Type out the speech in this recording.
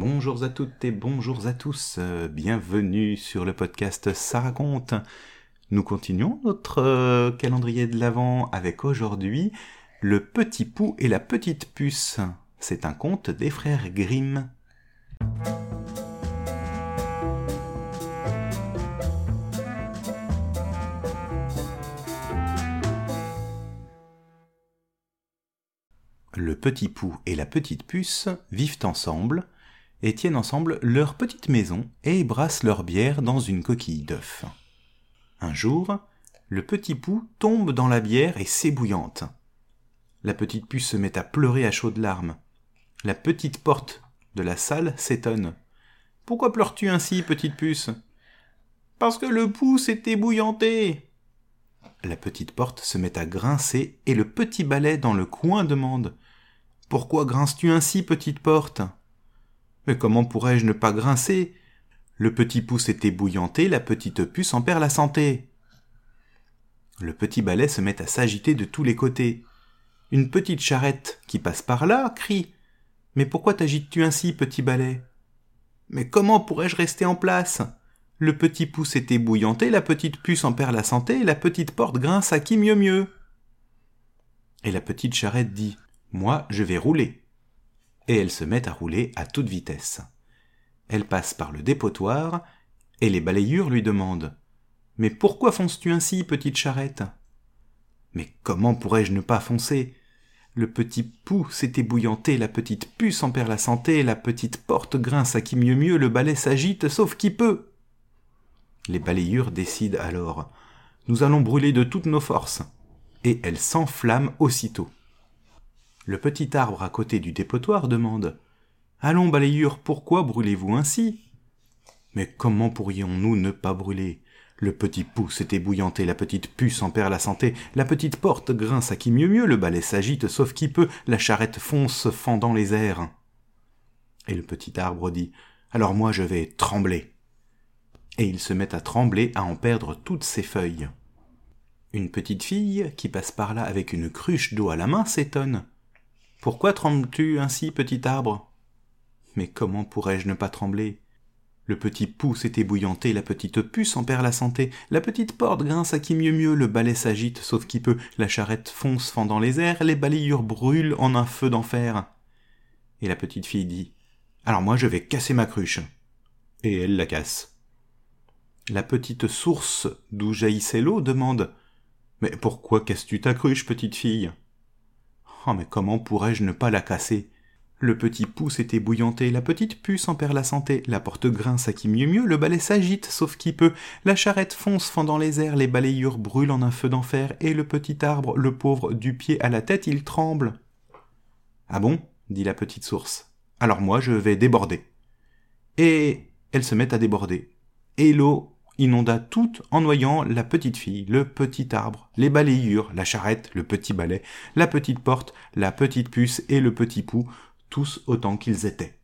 Bonjour à toutes et bonjour à tous, euh, bienvenue sur le podcast Ça raconte. Nous continuons notre euh, calendrier de l'Avent avec aujourd'hui Le petit pou et la petite puce. C'est un conte des frères Grimm. Le petit pou et la petite puce vivent ensemble et tiennent ensemble leur petite maison et brassent leur bière dans une coquille d'œuf. Un jour, le petit pou tombe dans la bière et s'ébouillante. La petite puce se met à pleurer à chaudes larmes. La petite porte de la salle s'étonne. Pourquoi pleures-tu ainsi, petite puce Parce que le pou s'est ébouillanté. La petite porte se met à grincer et le petit balai dans le coin demande. Pourquoi grinces-tu ainsi, petite porte? Mais comment pourrais-je ne pas grincer? Le petit pouce est ébouillanté, la petite puce en perd la santé. Le petit balai se met à s'agiter de tous les côtés. Une petite charrette qui passe par là crie. Mais pourquoi t'agites-tu ainsi, petit balai Mais comment pourrais-je rester en place? Le petit pouce est ébouillanté, la petite puce en perd la santé, la petite porte grince à qui mieux mieux. Et la petite charrette dit moi, je vais rouler. Et elle se met à rouler à toute vitesse. Elle passe par le dépotoir, et les balayures lui demandent. Mais pourquoi fonces-tu ainsi, petite charrette? Mais comment pourrais-je ne pas foncer? Le petit pou s'est ébouillanté, la petite puce en perd la santé, la petite porte grince à qui mieux mieux, le balai s'agite, sauf qui peut. Les balayures décident alors. Nous allons brûler de toutes nos forces. Et elles s'enflamment aussitôt. Le petit arbre à côté du dépotoir demande Allons, balayure, pourquoi brûlez-vous ainsi? Mais comment pourrions-nous ne pas brûler? Le petit pouce est ébouillanté, la petite puce en perd la santé, la petite porte grince à qui mieux mieux, le balai s'agite sauf qui peut, la charrette fonce fendant les airs. Et le petit arbre dit Alors moi je vais trembler. Et il se met à trembler, à en perdre toutes ses feuilles. Une petite fille, qui passe par là avec une cruche d'eau à la main, s'étonne. Pourquoi trembles-tu ainsi, petit arbre? Mais comment pourrais-je ne pas trembler? Le petit pouce est ébouillanté, la petite puce en perd la santé, la petite porte grince à qui mieux mieux, le balai s'agite sauf qui peut, la charrette fonce fendant les airs, les balayures brûlent en un feu d'enfer. Et la petite fille dit Alors moi je vais casser ma cruche. Et elle la casse. La petite source d'où jaillissait l'eau demande Mais pourquoi casses-tu ta cruche, petite fille? Oh, mais comment pourrais-je ne pas la casser? Le petit pouce est ébouillanté, la petite puce en perd la santé, la porte grince à qui mieux mieux, le balai s'agite, sauf qui peut, la charrette fonce fendant les airs, les balayures brûlent en un feu d'enfer, et le petit arbre, le pauvre, du pied à la tête, il tremble. Ah bon? dit la petite source. Alors moi je vais déborder. Et elle se met à déborder. Et l'eau inonda tout en noyant la petite fille, le petit arbre, les balayures, la charrette, le petit balai, la petite porte, la petite puce et le petit pou, tous autant qu'ils étaient.